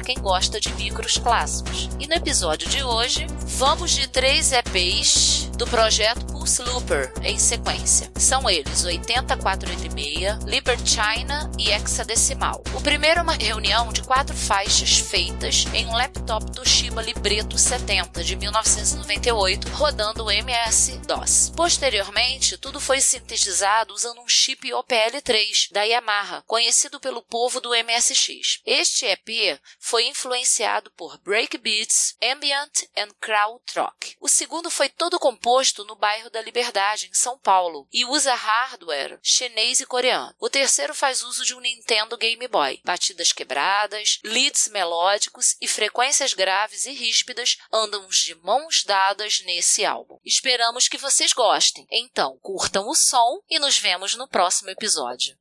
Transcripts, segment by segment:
para quem gosta de micros clássicos. E no episódio de hoje, vamos de três EPs do projeto Pulse Looper em sequência. São eles 80486, Liber China e Hexadecimal. O primeiro é uma reunião de quatro faixas feitas em um laptop Toshiba Libretto 70 de 1998, rodando o MS-DOS. Posteriormente, tudo foi sintetizado usando um chip OPL3 da Yamaha, conhecido pelo povo do MSX. Este EP foi influenciado por breakbeats, ambient and krautrock. O segundo foi todo composto posto no bairro da Liberdade, em São Paulo, e usa hardware chinês e coreano. O terceiro faz uso de um Nintendo Game Boy. Batidas quebradas, leads melódicos e frequências graves e ríspidas andam de mãos dadas nesse álbum. Esperamos que vocês gostem. Então, curtam o som e nos vemos no próximo episódio.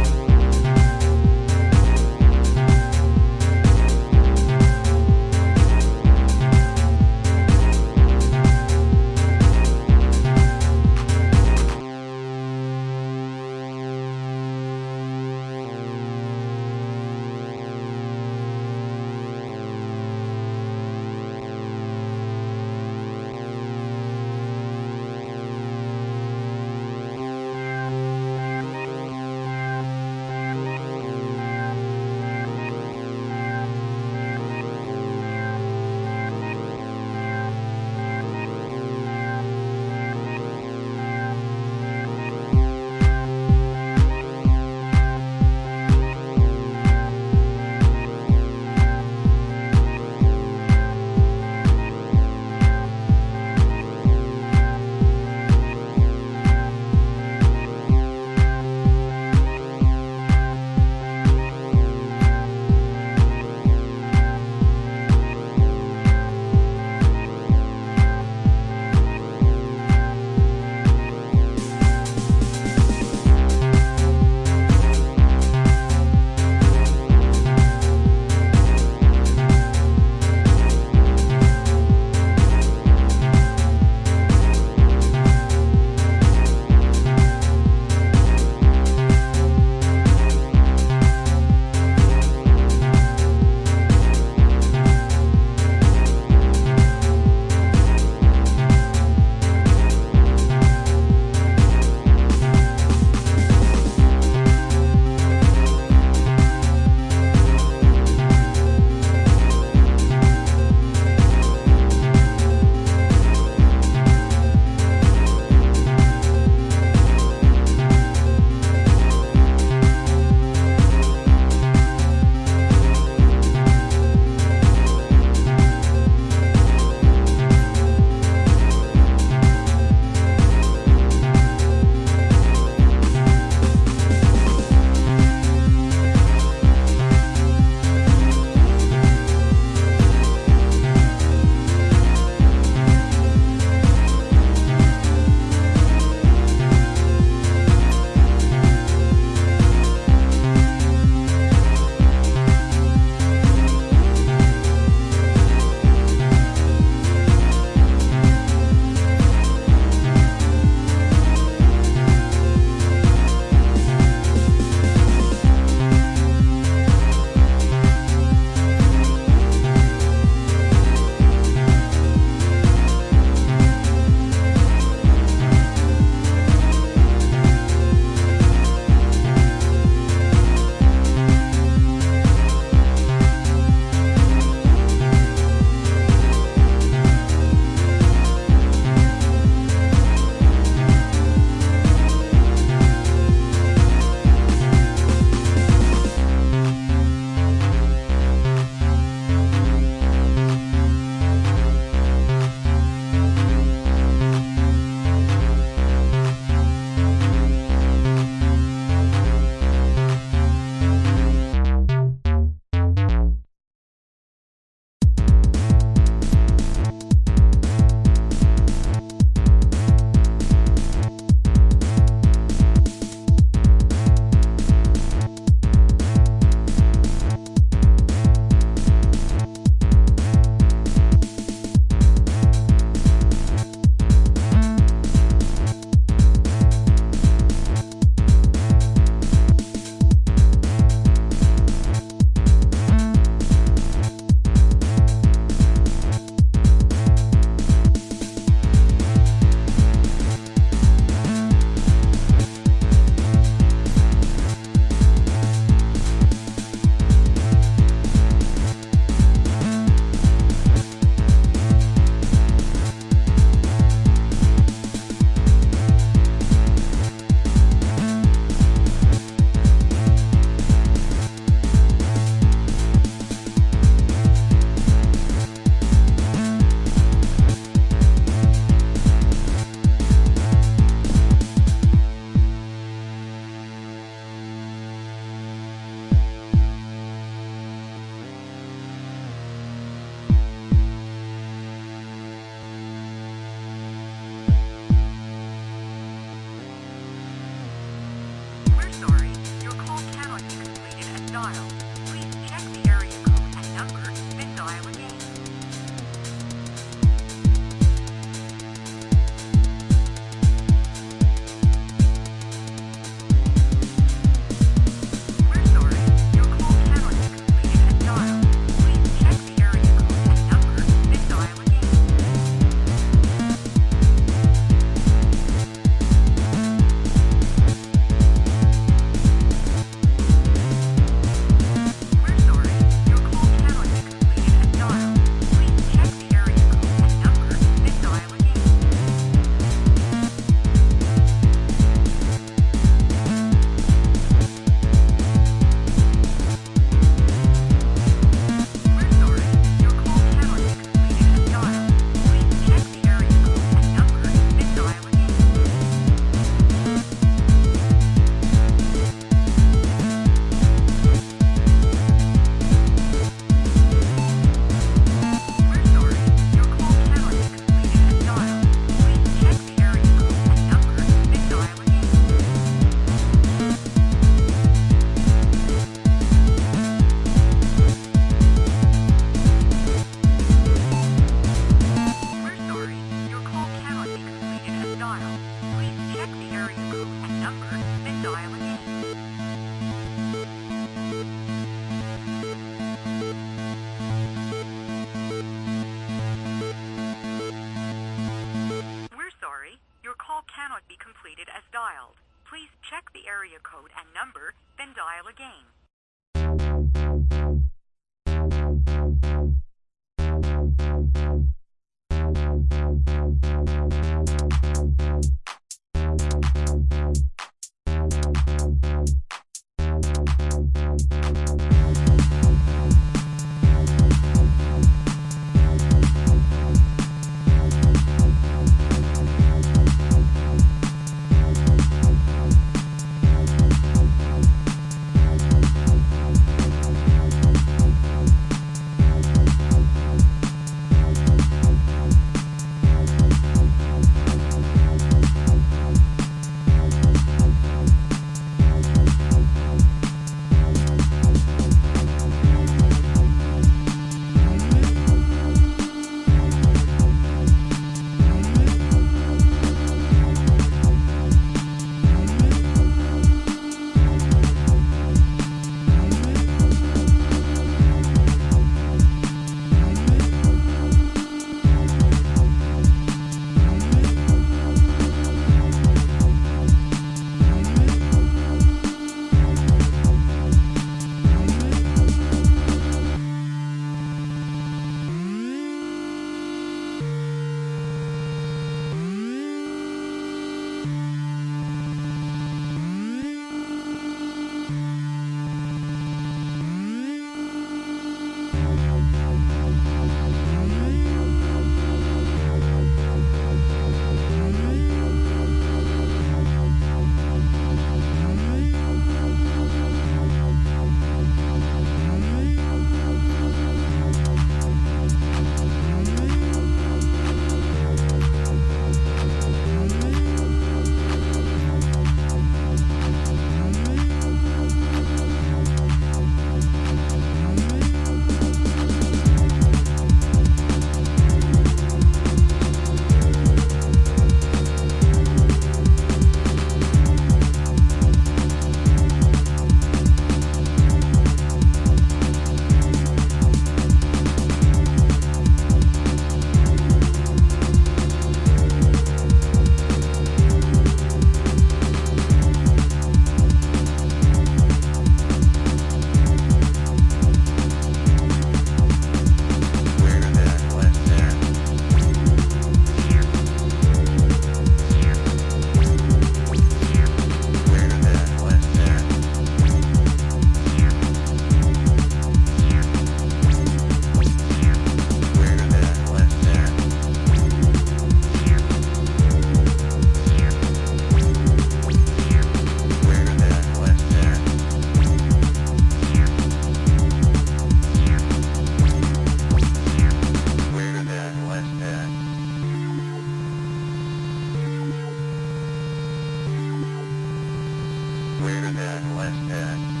greater than less than.